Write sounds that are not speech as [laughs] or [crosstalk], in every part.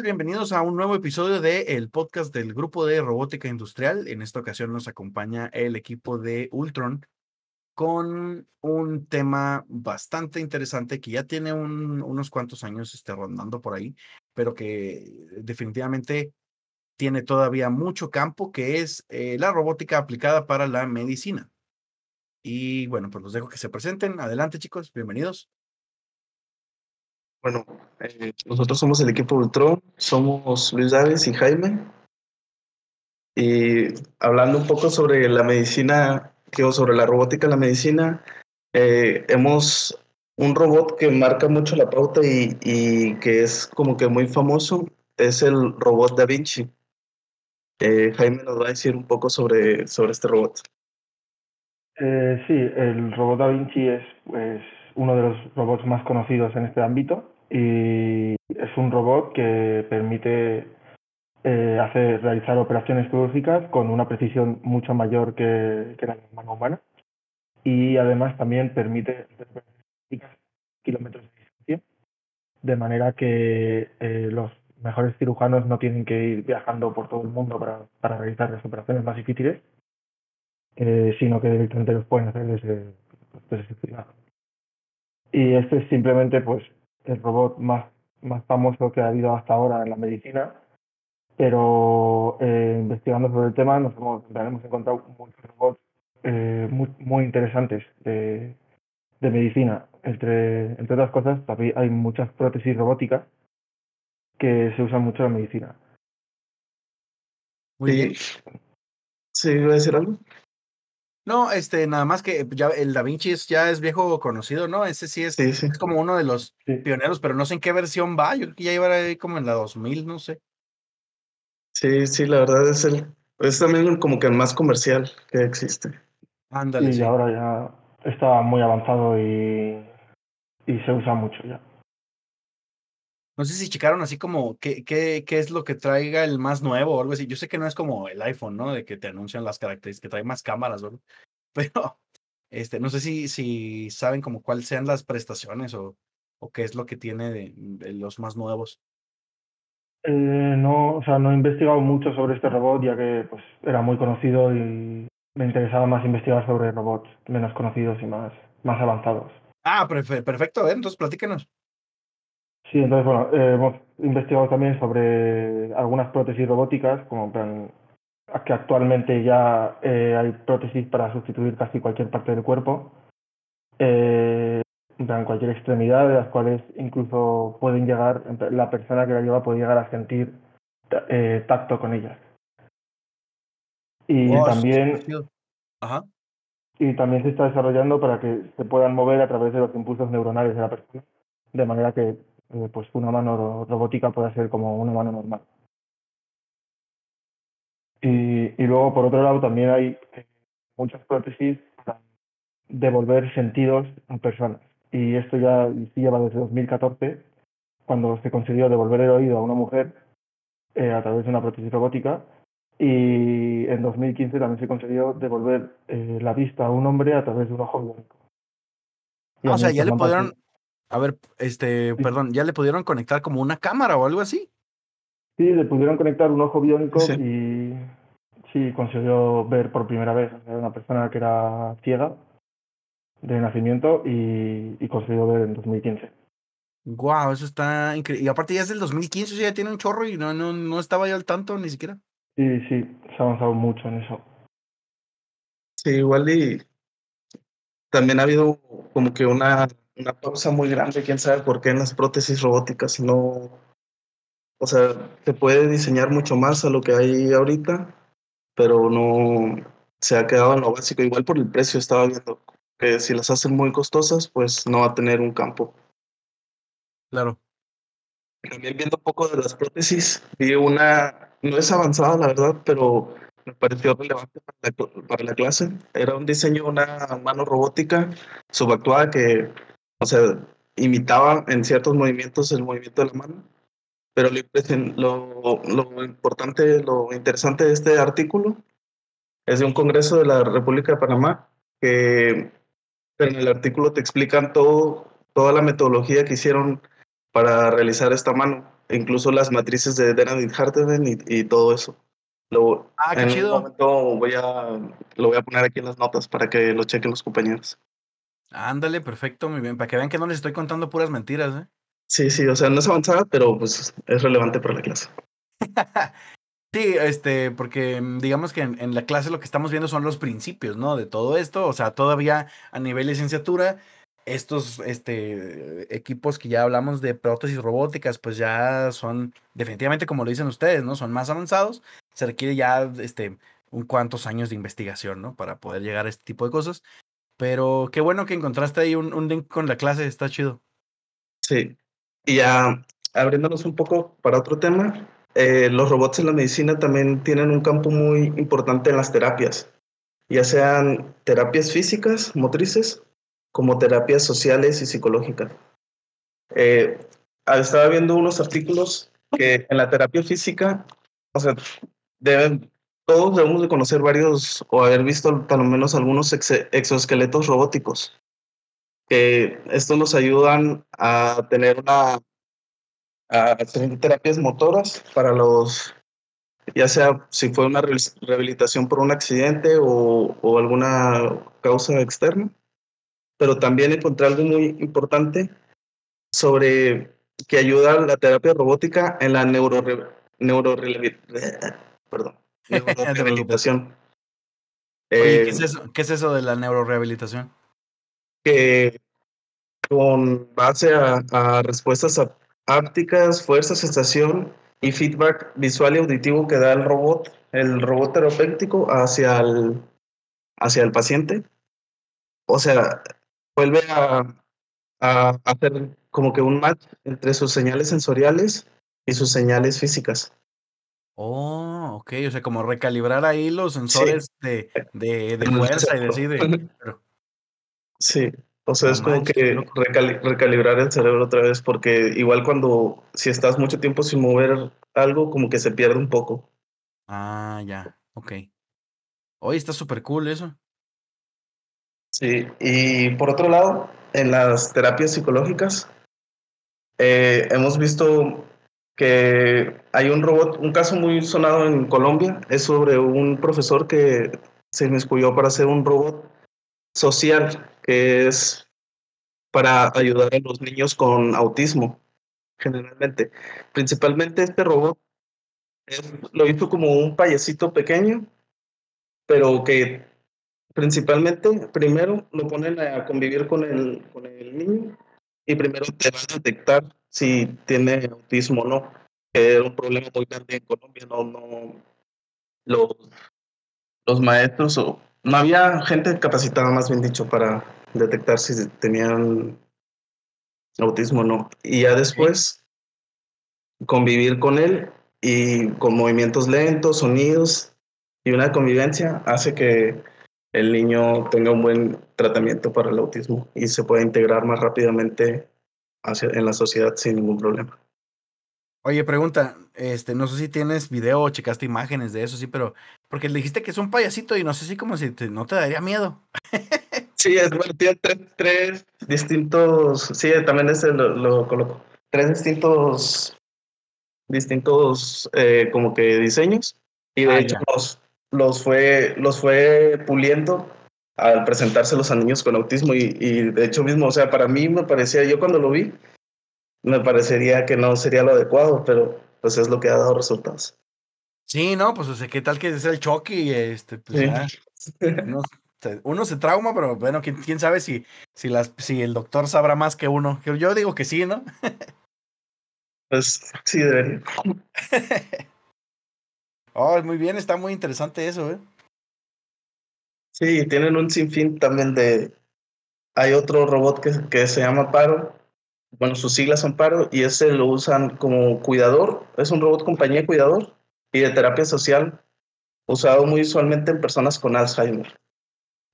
Bienvenidos a un nuevo episodio del el podcast del Grupo de Robótica Industrial. En esta ocasión nos acompaña el equipo de Ultron con un tema bastante interesante que ya tiene unos cuantos años este, rondando por ahí, pero que definitivamente tiene todavía mucho campo, que es eh, la robótica aplicada para la medicina. Y bueno, pues los dejo que se presenten. Adelante chicos, bienvenidos. Bueno, eh, nosotros somos el equipo Ultron, somos Luis Davis y Jaime. Y hablando un poco sobre la medicina, que, o sobre la robótica la medicina, eh, hemos un robot que marca mucho la pauta y, que es como que muy famoso, es el robot Da Vinci. Eh, Jaime nos va a decir un poco sobre, sobre este robot. Eh, sí, el robot Da Vinci es pues, uno de los robots más conocidos en este ámbito y es un robot que permite eh, realizar operaciones quirúrgicas con una precisión mucho mayor que, que la mano humana y además también permite kilómetros de distancia de manera que eh, los mejores cirujanos no tienen que ir viajando por todo el mundo para, para realizar las operaciones más difíciles, eh, sino que directamente los pueden hacer desde, desde su ciudad. Y este es simplemente pues el robot más, más famoso que ha habido hasta ahora en la medicina, pero eh, investigando sobre el tema nos hemos, hemos encontrado muchos robots eh, muy, muy interesantes de, de medicina. Entre, entre otras cosas, también hay muchas prótesis robóticas que se usan mucho en la medicina. Muy bien. ¿Sí iba a decir algo? No, este, nada más que ya el Da Vinci es, ya es viejo conocido, ¿no? Ese sí es, Sí, sí. es como uno de los Sí. pioneros, pero no sé en qué versión va. Yo creo que ya iba ahí como en la 2000, no sé. Sí, sí, la verdad es el, es también como que el más comercial que existe. Ándale, y sí. ahora ya está muy avanzado y, y se usa mucho ya. No sé si checaron así como qué, qué, qué es lo que traiga el más nuevo o algo así. Yo sé que no es como el iPhone, ¿no? De que te anuncian las características, que trae más cámaras, ¿verdad? [laughs] Pero este, no sé si, si saben como cuáles sean las prestaciones o, o qué es lo que tiene de, de los más nuevos. Eh, no, o sea, no he investigado mucho sobre este robot ya que pues era muy conocido y me interesaba más investigar sobre robots menos conocidos y más, más avanzados. Ah, perfe- perfecto, ver, entonces platícanos. Sí, entonces bueno, eh, hemos investigado también sobre algunas prótesis robóticas, como en plan, que actualmente ya eh, hay prótesis para sustituir casi cualquier parte del cuerpo, eh, en plan, cualquier extremidad, de las cuales incluso pueden llegar, la persona que la lleva puede llegar a sentir ta- tacto con ellas. Y Wow, también. Ajá. y también se está desarrollando para que se puedan mover a través de los impulsos neuronales de la persona, de manera que eh, pues una mano ro- robótica pueda ser como una mano normal. Y, y luego, por otro lado, también hay eh, muchas prótesis para devolver sentidos a personas. Y esto ya se lleva desde 2014, cuando se consiguió devolver el oído a una mujer eh, a través de una prótesis robótica. Y en 2015 también se consiguió devolver eh, la vista a un hombre a través de un ojo biónico. Ah, o sea, ya le pudieron, a ver, este, Sí. perdón, ya le pudieron conectar como una cámara o algo así. Sí, le pudieron conectar un ojo biónico Sí. y sí, consiguió ver por primera vez. Era una persona que era ciega de nacimiento y, y consiguió ver en 2015. Wow, eso está increíble. Y aparte ya es del 2015, o sea, ya tiene un chorro y no, no, no estaba yo al tanto ni siquiera. Sí, sí, se ha avanzado mucho en eso. Sí, igual y también ha habido como que una, una pausa muy grande, quién sabe por qué en las prótesis robóticas no, o sea, se puede diseñar mucho más a lo que hay ahorita, pero no se ha quedado en lo básico. Igual por el precio estaba viendo que si las hacen muy costosas, pues no va a tener un campo. Claro. también viendo un poco de las prótesis, vi una, no es avanzada la verdad, pero me pareció relevante para la, para la clase. Era un diseño de una mano robótica subactuada que, o sea, imitaba en ciertos movimientos el movimiento de la mano. Pero lo, lo importante, lo interesante de este artículo es de un congreso de la República de Panamá que en el artículo te explican todo, toda la metodología que hicieron para realizar esta mano, incluso las matrices de Denadit Hartman y, y, todo eso. Lo, ah, qué en chido. un momento voy a, lo voy a poner aquí en las notas para que lo chequen los compañeros. Ándale, perfecto, muy bien, para que vean que no les estoy contando puras mentiras, ¿eh? Sí, sí, o sea, no es avanzada, pero pues es relevante para la clase. [laughs] Sí, este, porque mm, digamos que en, en, la clase lo que estamos viendo son los principios, ¿no? De todo esto, o sea, todavía a nivel licenciatura, estos este, equipos que ya hablamos de prótesis robóticas, pues ya son definitivamente, como lo dicen ustedes, ¿no? Son más avanzados, se requiere ya, este, un cuantos años de investigación, ¿no? Para poder llegar a este tipo de cosas. Pero qué bueno que encontraste ahí un, link con la clase, está chido. Sí, y ya abriéndonos un poco para otro tema, eh, los robots en la medicina también tienen un campo muy importante en las terapias, ya sean terapias físicas, motrices, como terapias sociales y psicológicas. Eh, estaba viendo unos artículos que en la terapia física, o sea, deben, todos debemos de conocer varios o haber visto por lo menos algunos ex exoesqueletos robóticos. Que estos nos ayudan a tener una a hacer terapias motoras para los, ya sea si fue una rehabilitación por un accidente o, o alguna causa externa. Pero también encontré algo muy importante sobre que ayuda a la terapia robótica en la neuro, neuro, perdón, neurorehabilitación. [laughs] Oye, ¿qué, es eso? ¿qué es eso de la neurorehabilitación? Que con base a, a respuestas ápticas, fuerza, sensación y feedback visual y auditivo que da el robot, el robot terapéutico hacia el, hacia el paciente. O sea, vuelve a, a hacer como que un match entre sus señales sensoriales y sus señales físicas. Oh, ok, o sea, como recalibrar ahí los sensores sí. de, de, de fuerza y de, [laughs] sí, de... Sí, o sea, no es como que recali recalibrar el cerebro otra vez, porque igual cuando, si estás mucho tiempo sin mover algo, como que se pierde un poco. Ah, ya, ok. Hoy está súper cool eso. Sí, y por otro lado, en las terapias psicológicas, eh, hemos visto que hay un robot, un caso muy sonado en Colombia, es sobre un profesor que se inmiscuyó para hacer un robot social que es para ayudar a los niños con autismo, generalmente. Principalmente este robot es, lo hizo como un payasito pequeño, pero que principalmente primero lo ponen a convivir con el, con el niño y primero te va a detectar si tiene autismo o no, que era un problema muy grande en Colombia, no, no, los, los maestros o no había gente capacitada, más bien dicho, para detectar si tenían autismo o no. Y ya después convivir con él y con movimientos lentos, sonidos y una convivencia hace que el niño tenga un buen tratamiento para el autismo y se pueda integrar más rápidamente hacia, en la sociedad sin ningún problema. Oye, pregunta, este, no sé si tienes video o checaste imágenes de eso, sí, pero porque le dijiste que es un payasito y no sé si como si te, no te daría miedo. [laughs] sí, es bueno, tiene tres, tres distintos, sí, también ese lo, lo coloco, tres distintos, distintos eh, como que diseños y de ah, hecho los, los, fue, los fue puliendo al presentárselos a niños con autismo y, y de hecho mismo, o sea, para mí me parecía, yo cuando lo vi, me parecería que no sería lo adecuado, pero pues es lo que ha dado resultados. Sí, no, pues o sea, qué tal que es el choque y este, pues Sí. ya, uno, se- uno se trauma, pero bueno, quién, quién sabe si, si, las, si el doctor sabrá más que uno. Yo digo que sí, ¿no? Pues sí, debería. [laughs] Oh, muy bien, está muy interesante eso, ¿eh? Sí, tienen un sinfín también de... Hay otro robot que, que se llama Paro, bueno, sus siglas son paro, y ese lo usan como cuidador, es un robot compañía cuidador y de terapia social, usado muy usualmente en personas con Alzheimer,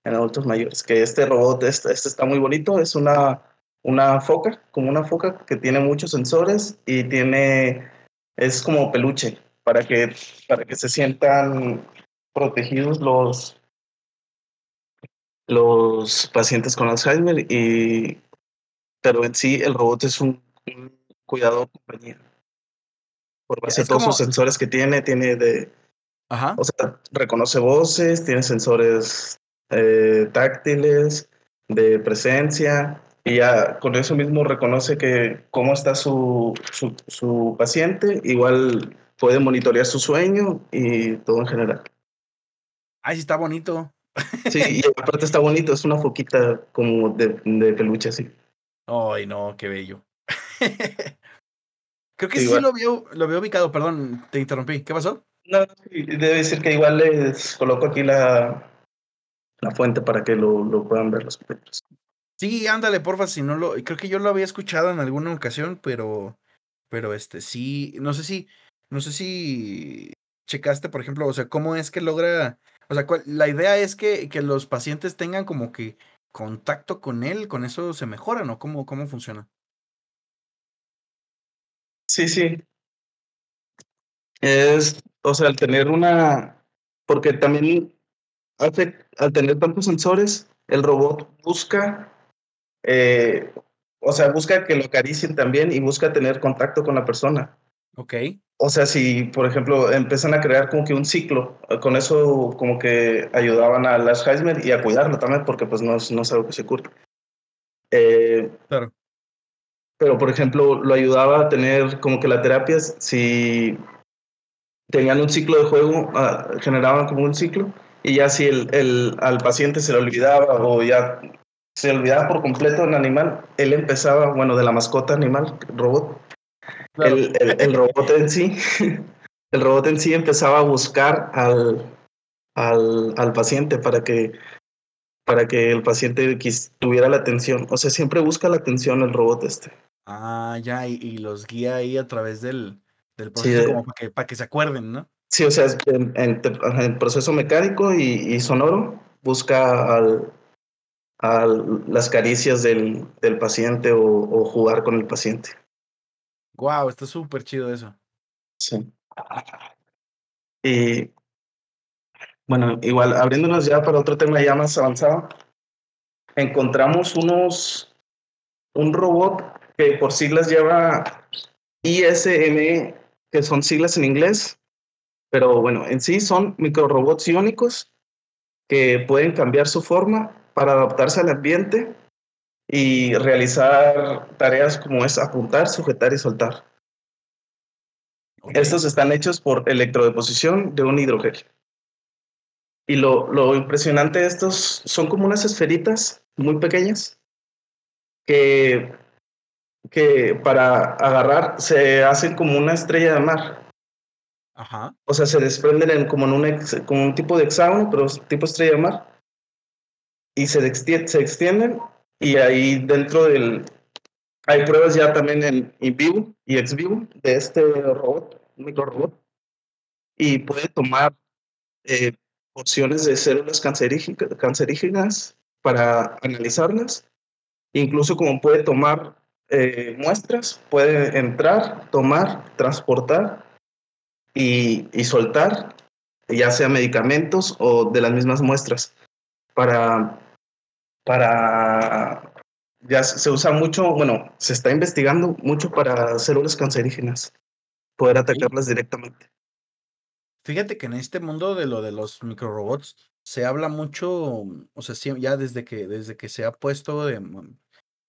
en adultos mayores. Que este robot, este, este está muy bonito, es una, una foca, como una foca que tiene muchos sensores y tiene, es como peluche, para que, para que se sientan protegidos los, los pacientes con Alzheimer y pero en sí el robot es un, un cuidador compañía. Por base Es todos como- sus sensores que tiene, tiene de, Ajá. o sea, reconoce voces, tiene sensores eh, táctiles, de presencia, y ya con eso mismo reconoce que cómo está su, su, su paciente, igual puede monitorear su sueño y todo en general. Ay, sí está bonito. Sí, y aparte está bonito, es una foquita como de, de peluche así. Ay, no, qué bello. [laughs] Creo que Sí, lo veo, lo veo ubicado, perdón, te interrumpí. ¿Qué pasó? No, debe decir que igual les coloco aquí la, la fuente para que lo, lo puedan ver los compañeros. Sí, ándale, porfa, si no lo, creo que yo lo había escuchado en alguna ocasión, pero, pero este, sí, no sé si, no sé si checaste, por ejemplo, o sea, cómo es que logra, o sea, la idea es que, que los pacientes tengan como que contacto con él, con eso se mejora, ¿no? ¿Cómo, cómo funciona? Sí, sí. Es, o sea, al tener una, porque también hace, al tener tantos sensores, el robot busca, eh, o sea, busca que lo acaricien también y busca tener contacto con la persona. Ok, O sea, si, por ejemplo, empiezan a crear como que un ciclo, eh, con eso como que ayudaban a Alzheimer y a cuidarlo también, porque pues no es, no es algo que se cure. Eh, claro. pero, por ejemplo, lo ayudaba a tener como que la terapia, si tenían un ciclo de juego, ah, generaban como un ciclo, y ya si el, el, al paciente se le olvidaba o ya se olvidaba por completo el animal, él empezaba, bueno, de la mascota animal, robot, Claro. el, el, el robot en sí, [laughs] el robot en sí empezaba a buscar al, al, al paciente para que, para que el paciente quis- tuviera la atención. O sea, siempre busca la atención el robot este. Ah, ya, y, y los guía ahí a través del, del proceso como para que, para que se acuerden, ¿no? Sí, o sea, es en, en proceso mecánico y, y sonoro busca al, al- las caricias del, del paciente o, o jugar con el paciente. Wow, está súper chido eso. Sí. Y bueno, igual abriéndonos ya para otro tema ya más avanzado, encontramos unos, un robot que por siglas lleva ISME, que son siglas en inglés, pero bueno, en sí son microrobots iónicos que pueden cambiar su forma para adaptarse al ambiente y realizar tareas como es apuntar, sujetar y soltar. Ok. Estos están hechos por electrodeposición de un hidrogel. Y lo, lo impresionante de estos son como unas esferitas muy pequeñas que, que para agarrar se hacen como una estrella de mar. Ajá. O sea, se desprenden en, como en un, ex- como un tipo de hexágono, pero tipo estrella de mar. Y se, se extienden y ahí dentro del... Hay pruebas ya también en vivo y ex vivo de este robot, un microrobot. Y puede tomar eh, porciones de células cancerígena- cancerígenas para analizarlas. Incluso como puede tomar eh, muestras, puede entrar, tomar, transportar y, y soltar, ya sea medicamentos o de las mismas muestras, para, para, ya se usa mucho, bueno, se está investigando mucho para células cancerígenas, poder atacarlas directamente. Fíjate que en este mundo de lo de los microrobots se habla mucho, o sea, ya desde que, desde que se ha puesto de,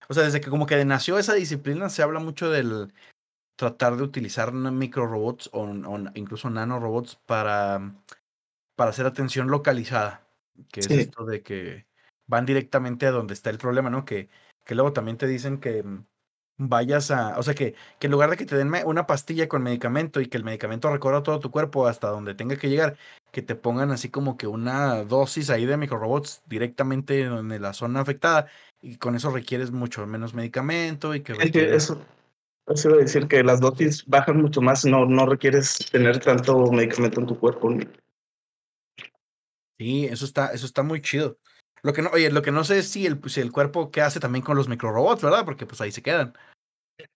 o sea, desde que como que nació esa disciplina, se habla mucho del tratar de utilizar microrobots o, o incluso nanorobots para, para hacer atención localizada, que es esto de que van directamente a donde está el problema, ¿no? Que, que luego también te dicen que mm, vayas a, o sea, que, que en lugar de que te den una pastilla con medicamento y que el medicamento recorra todo tu cuerpo hasta donde tenga que llegar, que te pongan así como que una dosis ahí de microrobots directamente en la zona afectada y con eso requieres mucho menos medicamento y que eso, eso iba a decir que las dosis bajan mucho más, no, no requieres tener tanto medicamento en tu cuerpo. Sí, eso está, eso está muy chido. Lo que no, oye, lo que no sé es si el, si el cuerpo qué hace también con los microrobots, ¿verdad? Porque pues ahí se quedan.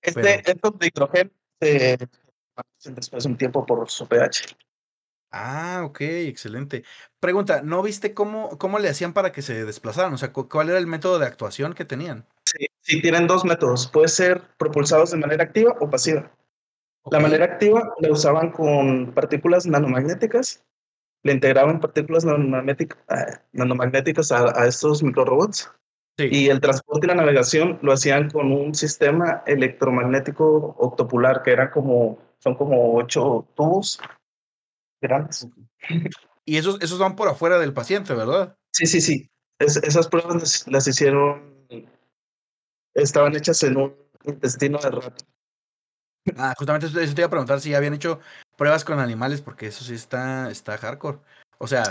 Este, Estos de hidrógeno se después de un tiempo por su pH. Ah, ok, excelente. Pregunta, ¿no viste cómo, cómo le hacían para que se desplazaran? O sea, ¿cuál era el método de actuación que tenían? Sí, sí tienen dos métodos. Puede ser propulsados de manera activa o pasiva. La manera activa la usaban con partículas nanomagnéticas, le integraban partículas ah, nanomagnéticas a, a estos microrobots. Sí. Y el transporte y la navegación lo hacían con un sistema electromagnético octopular, que era como, son como ocho tubos grandes. Y esos, esos van por afuera del paciente, ¿verdad? Sí, sí, sí. esas pruebas las hicieron, estaban hechas en un intestino de rato. Ah, justamente eso te iba a preguntar si ya habían hecho pruebas con animales, porque eso sí está, está hardcore. O sea,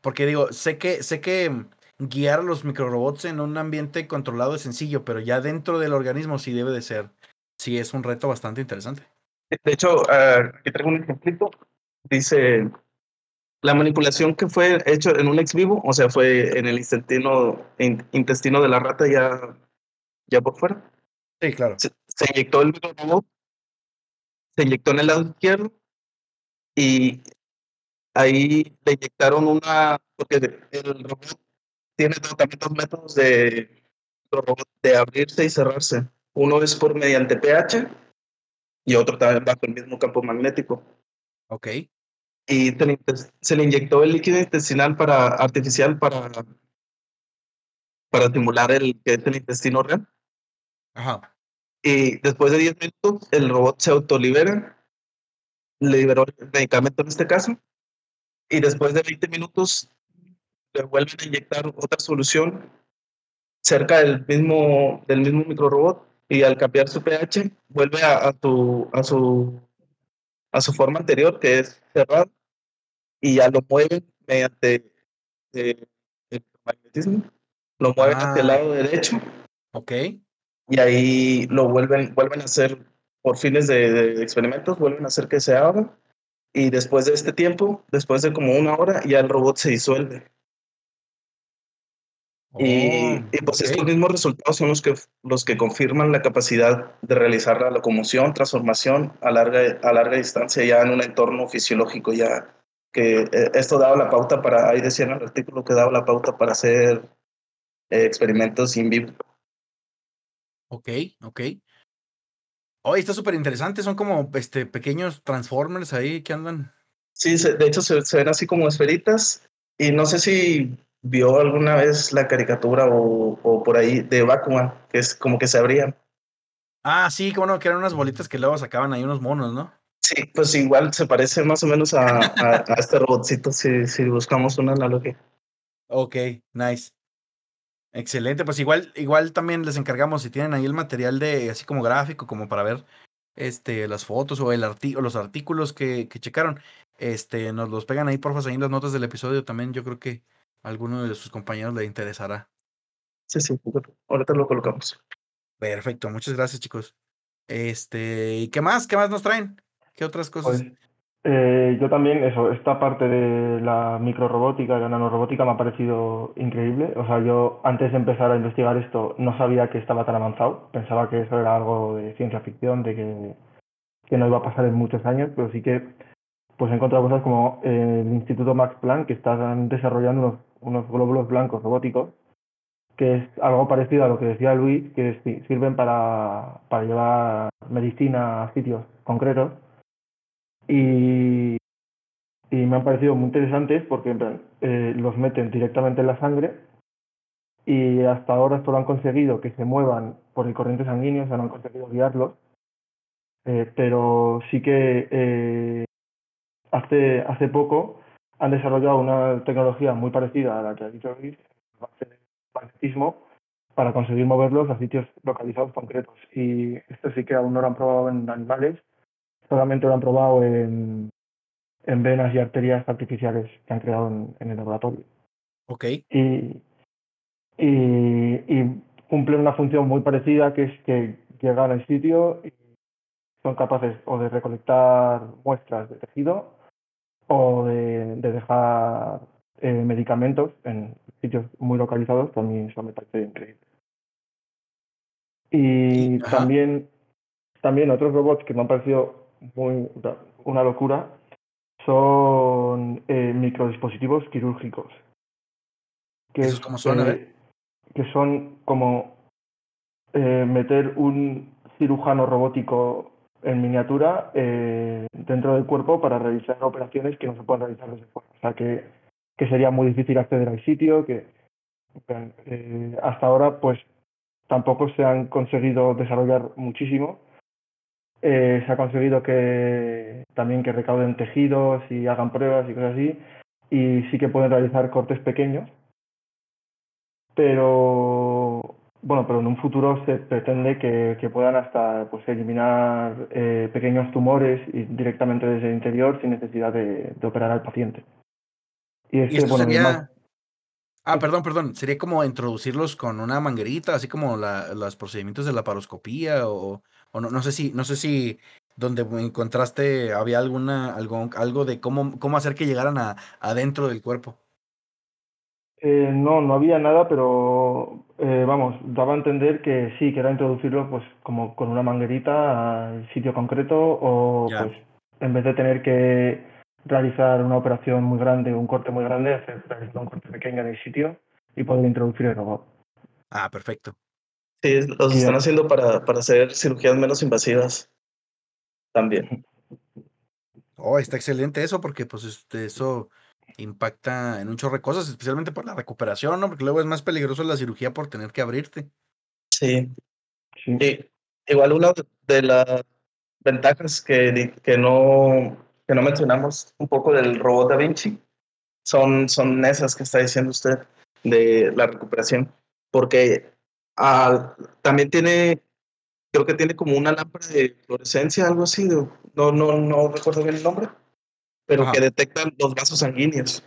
porque digo, sé que, sé que guiar a los microrobots en un ambiente controlado es sencillo, pero ya dentro del organismo sí debe de ser, sí es un reto bastante interesante. De hecho, uh, aquí traigo un ejemplito dice, la manipulación que fue hecho en un ex vivo, o sea, fue en el intestino, intestino de la rata ya, ya por fuera. Sí, claro. Se, inyectó el microrobot, se inyectó en el lado izquierdo y ahí le inyectaron una, porque el robot tiene también dos métodos de, de abrirse y cerrarse. Uno es por mediante pH y otro también bajo el mismo campo magnético. Ok y se le, inyectó el líquido intestinal para, artificial para, para estimular el que es el intestino real. Ajá. Y después de 10 minutos, el robot se autolibera, le liberó el medicamento en este caso, y después de 20 minutos le vuelven a inyectar otra solución cerca del mismo, del mismo microrobot y al cambiar su pH vuelve a, a, tu, a, su, a su forma anterior que es cerrado y ya lo mueven mediante eh, el magnetismo, lo mueven hacia el ah. lado derecho. Ok. Y ahí lo vuelven, vuelven a hacer por fines de, experimentos, vuelven a hacer que se abra. Y después de este tiempo, después de como una hora, ya el robot se disuelve. y, oh, pues estos mismos resultados son los que, los que confirman la capacidad de realizar la locomoción, transformación a larga, a larga distancia ya en un entorno fisiológico ya que eh, esto daba la pauta para, ahí decía en el artículo que daba la pauta para hacer eh, experimentos in vivo. Ok, ok. Hoy está súper interesante, son como este, pequeños transformers ahí que andan. Sí, de hecho se, ven así como esferitas y no sé si vio alguna vez la caricatura o, o por ahí de Bakuman, que es como que se abrían. Ah, sí, como no, que eran unas bolitas que luego sacaban ahí unos monos, ¿no? Sí, pues igual se parece más o menos a, a, este robotcito si, si buscamos una analogía. Ok, nice. Excelente, pues igual, igual también les encargamos si tienen ahí el material de así como gráfico, como para ver este las fotos o el o los artículos que, que checaron, este, nos los pegan ahí porfa ahí en las notas del episodio también, yo creo que a alguno de sus compañeros le interesará. Sí, sí, ahorita lo colocamos. Perfecto, muchas gracias chicos. Este, ¿y qué más? ¿Qué más nos traen? ¿Qué otras cosas? Pues, eh, yo también, eso, esta parte de la microrobótica, la nanorobótica me ha parecido increíble. O sea, yo antes de empezar a investigar esto no sabía que estaba tan avanzado. Pensaba que eso era algo de ciencia ficción, de que, que no iba a pasar en muchos años, pero sí que pues he encontrado cosas como el Instituto Max Planck, que están desarrollando unos, unos glóbulos blancos robóticos, que es algo parecido a lo que decía Luis, que sirven para, para llevar medicina a sitios concretos y, y me han parecido muy interesantes porque eh, los meten directamente en la sangre y hasta ahora solo han conseguido que se muevan por el corriente sanguíneo, o sea, no han conseguido guiarlos, eh, pero sí que eh, hace, hace poco han desarrollado una tecnología muy parecida a la que ha dicho Luis, magnetismo, para conseguir moverlos a sitios localizados concretos. Y esto sí que aún no lo han probado en animales, solamente lo han probado en, en venas y arterias artificiales que han creado en, el laboratorio. Ok. Y, y, y, cumplen una función muy parecida, que es que llegan al sitio y son capaces o de recolectar muestras de tejido o de, de dejar eh, medicamentos en sitios muy localizados, también eso me parece increíble. Y también, también otros robots que me han parecido muy una locura son eh, microdispositivos quirúrgicos. Que es, como son, eh, que son como eh, meter un cirujano robótico en miniatura eh, dentro del cuerpo para realizar operaciones que no se pueden realizar desde fuera. O sea, que, que sería muy difícil acceder al sitio, que eh, hasta ahora pues tampoco se han conseguido desarrollar muchísimo. Eh, se ha conseguido que también que recauden tejidos y hagan pruebas y cosas así, y sí que pueden realizar cortes pequeños, pero bueno, pero en un futuro se pretende que, que puedan hasta pues, eliminar eh, pequeños tumores y directamente desde el interior sin necesidad de, de operar al paciente. Y, esto bueno, sería... Ah, perdón, perdón. Sería como introducirlos con una manguerita, así como la, los procedimientos de la paroscopía o, o no, no sé si, no sé si donde encontraste había alguna, algo, algo de cómo, cómo hacer que llegaran a, adentro del cuerpo. Eh, no, no había nada, pero eh, vamos, daba a entender que sí, que era introducirlo pues como con una manguerita al sitio concreto o pues en vez de tener que realizar una operación muy grande, un corte muy grande, hacer un corte pequeño en el sitio y poder introducir el robot. Ah, perfecto. Sí, los están haciendo para, para hacer cirugías menos invasivas también. Oh, está excelente eso porque pues este, eso impacta en un chorro de cosas, especialmente por la recuperación, ¿no? Porque luego es más peligroso la cirugía por tener que abrirte. Sí. sí. igual una de las ventajas que, que, no, que no mencionamos un poco del robot Da Vinci son, son esas que está diciendo usted de la recuperación, porque ah, también tiene, creo que tiene como una lámpara de fluorescencia, algo así, no, no, no recuerdo bien el nombre pero que detectan los vasos sanguíneos.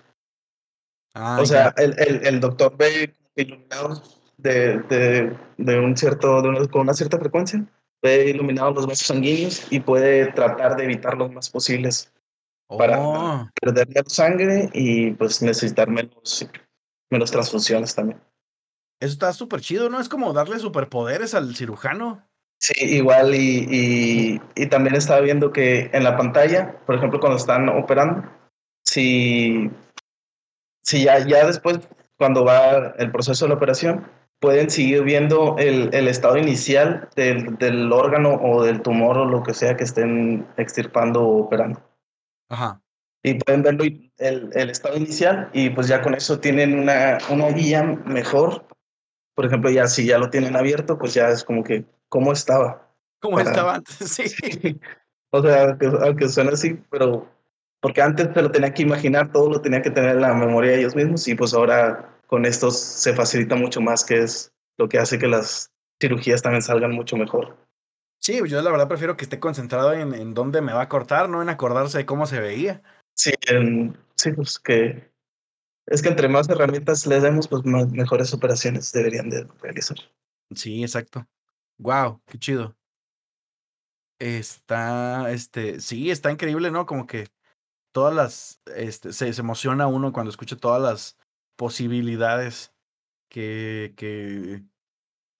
Ah, o sea, el, el, el, doctor ve iluminados de, de, de un cierto, de una, con una cierta frecuencia, ve iluminados los vasos sanguíneos y puede tratar de evitar los más posibles para oh. perder menos sangre y pues necesitar menos, menos transfusiones también. Eso está súper chido, ¿no? Es como darle superpoderes al cirujano. Sí, igual y, y, también estaba viendo que en la pantalla, por ejemplo, cuando están operando, si, si ya, ya después, cuando va el proceso de la operación, pueden seguir viendo el, el estado inicial del, del, órgano o del tumor o lo que sea que estén extirpando o operando. Ajá. Y pueden verlo el, el estado inicial y pues ya con eso tienen una, una guía mejor. Por ejemplo, ya si ya lo tienen abierto, pues ya es como que cómo estaba. ¿Cómo estaba [laughs] [laughs] antes? Sí. o sea, aunque, suene así, pero porque antes se lo tenía que imaginar, todo lo tenía que tener en la memoria de ellos mismos y pues ahora con estos se facilita mucho más, que es lo que hace que las cirugías también salgan mucho mejor. Sí, yo la verdad prefiero que esté concentrado en, en dónde me va a cortar, no en acordarse de cómo se veía. Sí, sí, pues que es que entre más herramientas les demos, pues más, mejores operaciones deberían de realizar. Sí, exacto. Wow, qué chido. Está, este, sí, está increíble, ¿no? Como que todas las, este, se, se emociona uno cuando escucha todas las posibilidades que, que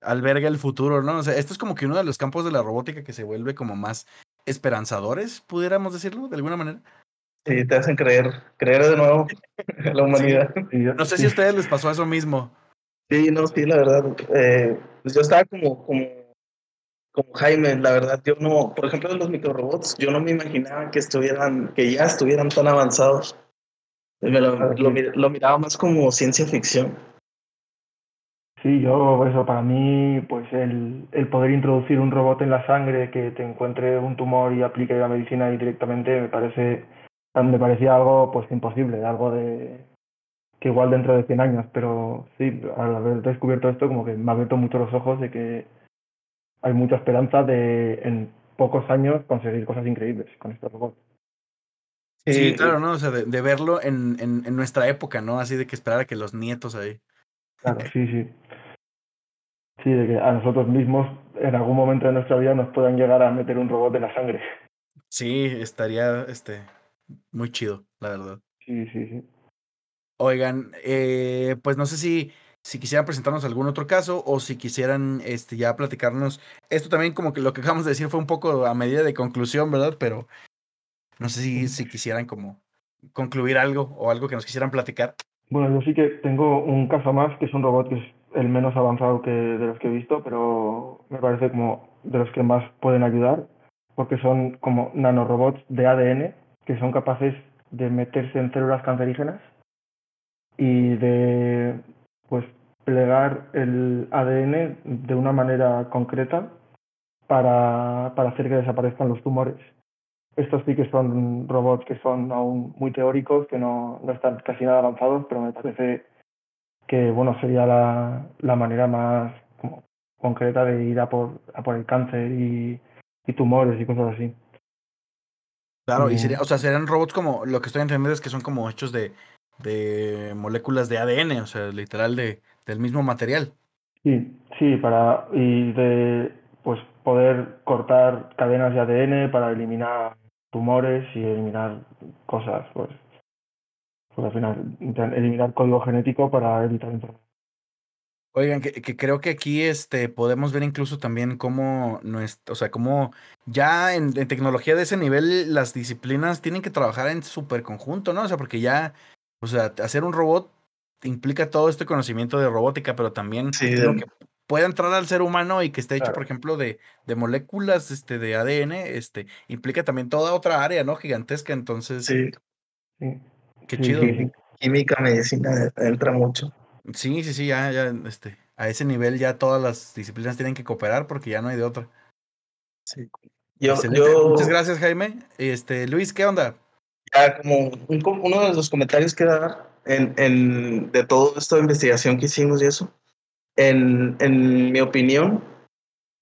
alberga el futuro, ¿no? O sea, esto es como que uno de los campos de la robótica que se vuelve como más esperanzadores, pudiéramos decirlo, de alguna manera. Sí, te hacen creer, creer de nuevo en [laughs] la humanidad. No sé si a ustedes les pasó eso mismo. Sí, no, sí, la verdad. Eh, pues yo estaba como, como como Jaime, la verdad, yo no, por ejemplo, los microrobots, yo no me imaginaba que estuvieran, que ya estuvieran tan avanzados. Me lo, lo, miraba más como ciencia ficción. Sí, yo, eso, para mí, pues el, el poder introducir un robot en la sangre que te encuentre un tumor y aplique la medicina ahí directamente, me parece, me parecía algo, pues, imposible, algo de, que igual dentro de 100 años, pero sí, al haber descubierto esto, como que me ha abierto mucho los ojos de que hay mucha esperanza de en pocos años conseguir cosas increíbles con estos robots. Sí, claro, ¿no? O sea, de, verlo en, en, en, nuestra época, ¿no? Así de que esperar a que los nietos ahí. Claro, sí, sí. Sí, de que a nosotros mismos en algún momento de nuestra vida nos puedan llegar a meter un robot en la sangre. Sí, estaría este muy chido, la verdad. Sí, sí, sí. Oigan, eh, pues no sé si, si quisieran presentarnos algún otro caso o si quisieran este, ya platicarnos. Esto también como que lo que acabamos de decir fue un poco a medida de conclusión, ¿verdad? Pero no sé si, si quisieran como concluir algo o algo que nos quisieran platicar. Bueno, yo sí que tengo un caso más, que es un robot que es el menos avanzado que de los que he visto, pero me parece como de los que más pueden ayudar, porque son como nanorobots de ADN que son capaces de meterse en células cancerígenas y de pues plegar el ADN de una manera concreta para, para hacer que desaparezcan los tumores. Estos sí que son robots que son aún muy teóricos, que no, no están casi nada avanzados, pero me parece que bueno sería la, la manera más concreta de ir a por, a por el cáncer y tumores y cosas así. Claro, y sería, o sea, serían robots como, lo que estoy entendiendo es que son como hechos de, de moléculas de ADN, o sea, literal de, del mismo material. Sí, sí, para, y de, pues, poder cortar cadenas de ADN para eliminar tumores y eliminar cosas, pues, pues al final, eliminar código genético para evitar enfermedades. Oigan, que, que, creo que aquí este, podemos ver incluso también cómo, nuestro, o sea, cómo ya en, en, tecnología de ese nivel las disciplinas tienen que trabajar en súper conjunto, ¿no? O sea, porque ya, o sea, hacer un robot implica todo este conocimiento de robótica, pero también sí, que pueda entrar al ser humano y que esté hecho, claro. por ejemplo, de, de moléculas este, de ADN, este, implica también toda otra área, ¿no? Gigantesca, entonces. Sí. sí. Qué chido. sí. Química, medicina, entra mucho. Sí, sí, sí, ya, ya, este, a ese nivel ya todas las disciplinas tienen que cooperar porque ya no hay de otra. Sí. Yo, Muchas gracias, Jaime. Este, Luis, ¿qué onda? ya como un uno de los comentarios que dar en, en, de todo esto de investigación que hicimos y eso, en, en mi opinión,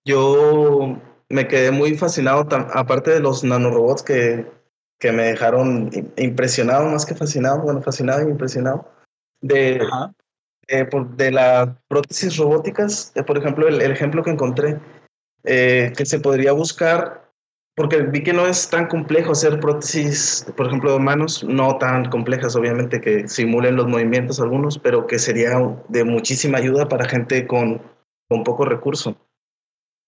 yo me quedé muy fascinado, tam- aparte de los nanorobots que, que me dejaron im- impresionado, más que fascinado, bueno, fascinado y impresionado, de, Ajá. Eh, por- de las prótesis robóticas, eh, por ejemplo, el, el ejemplo que encontré, eh, que se podría buscar, porque vi que no es tan complejo hacer prótesis, por ejemplo, de manos, no tan complejas, obviamente, que simulen los movimientos algunos, pero que sería de muchísima ayuda para gente con, con poco recurso.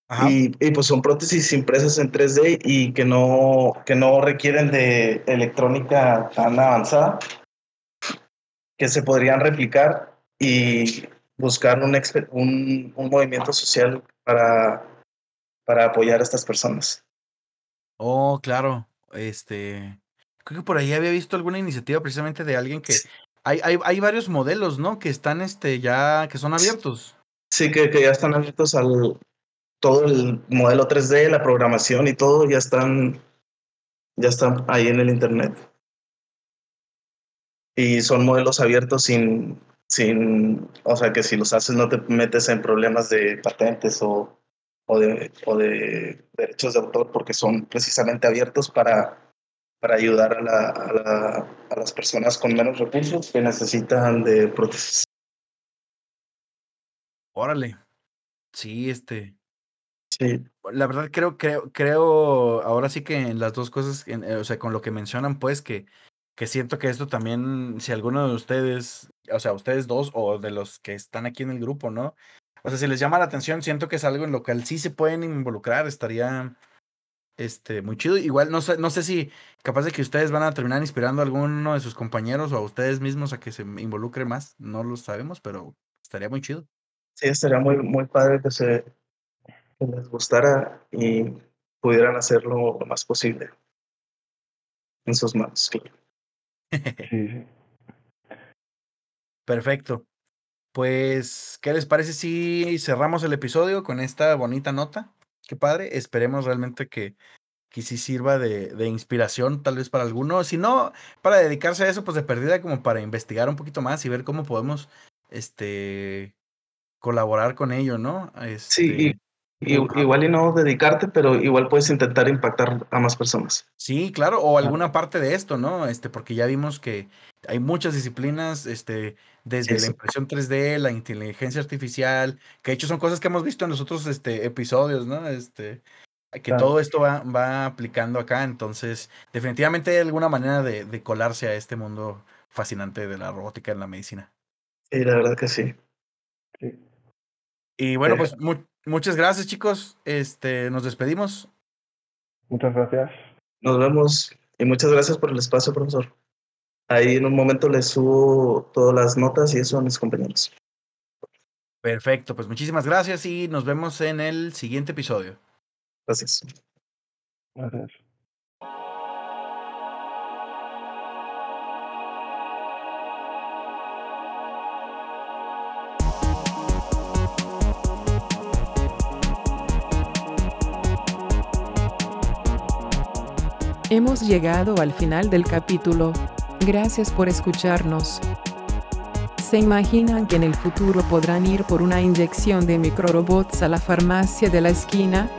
Ajá. Y, y, pues son prótesis impresas en 3D y que no, que no requieren de electrónica tan avanzada, que se podrían replicar y buscar un, un, un movimiento social para, para apoyar a estas personas. Oh, claro. Este, creo que por ahí había visto alguna iniciativa precisamente de alguien que hay, hay, hay varios modelos, ¿no? Que están, este, ya, que son abiertos. Sí, que, que ya están abiertos al todo el modelo 3D, la programación y todo, ya están, ya están ahí en el internet. Y son modelos abiertos sin, sin, o sea que si los haces no te metes en problemas de patentes o, o, de, o de derechos de autor porque son precisamente abiertos para, para ayudar a, la, a, la, a las personas con menos recursos que necesitan de prótesis. Órale. Sí, este, Sí, la verdad creo, creo, creo, ahora sí que en las dos cosas, en- eh, o sea, con lo que mencionan, pues que, que siento que esto también, si alguno de ustedes, o sea, ustedes dos o de los que están aquí en el grupo, ¿no? O sea, si les llama la atención, siento que es algo en lo cual sí se pueden involucrar, estaría, este, muy chido. Igual, no sé, no sé si capaz de que ustedes van a terminar inspirando a alguno de sus compañeros o a ustedes mismos a que se involucre más, no lo sabemos, pero estaría muy chido. sí, estaría muy, muy padre que se que les gustara y pudieran hacerlo lo más posible en sus manos. claro. [laughs] Sí, sí. Perfecto. Pues, ¿qué les parece si cerramos el episodio con esta bonita nota? Qué padre. Esperemos realmente que, que sí sirva de, de inspiración, tal vez para alguno. Si no, para dedicarse a eso, pues de perdida, como para investigar un poquito más y ver cómo podemos este colaborar con ello, ¿no? Sí, igual y no dedicarte, pero igual puedes intentar impactar a más personas. Sí, claro, o alguna parte de esto, ¿no? Este, porque ya vimos que hay muchas disciplinas, este, desde la impresión 3D, la inteligencia artificial, que de hecho son cosas que hemos visto en los otros este, episodios, ¿no? Este, que todo esto va, va, aplicando acá, entonces definitivamente hay alguna manera de, de, colarse a este mundo fascinante de la robótica en la medicina. Sí, la verdad que sí. sí. Y bueno, pues muchas gracias chicos, este, nos despedimos. Muchas gracias. Nos vemos y muchas gracias por el espacio, profesor. Ahí en un momento les subo todas las notas y eso a mis compañeros. Perfecto, pues muchísimas gracias y nos vemos en el siguiente episodio. Gracias. Gracias. Hemos llegado al final del capítulo. Gracias por escucharnos. ¿Se imaginan que en el futuro podrán ir por una inyección de microrobots a la farmacia de la esquina?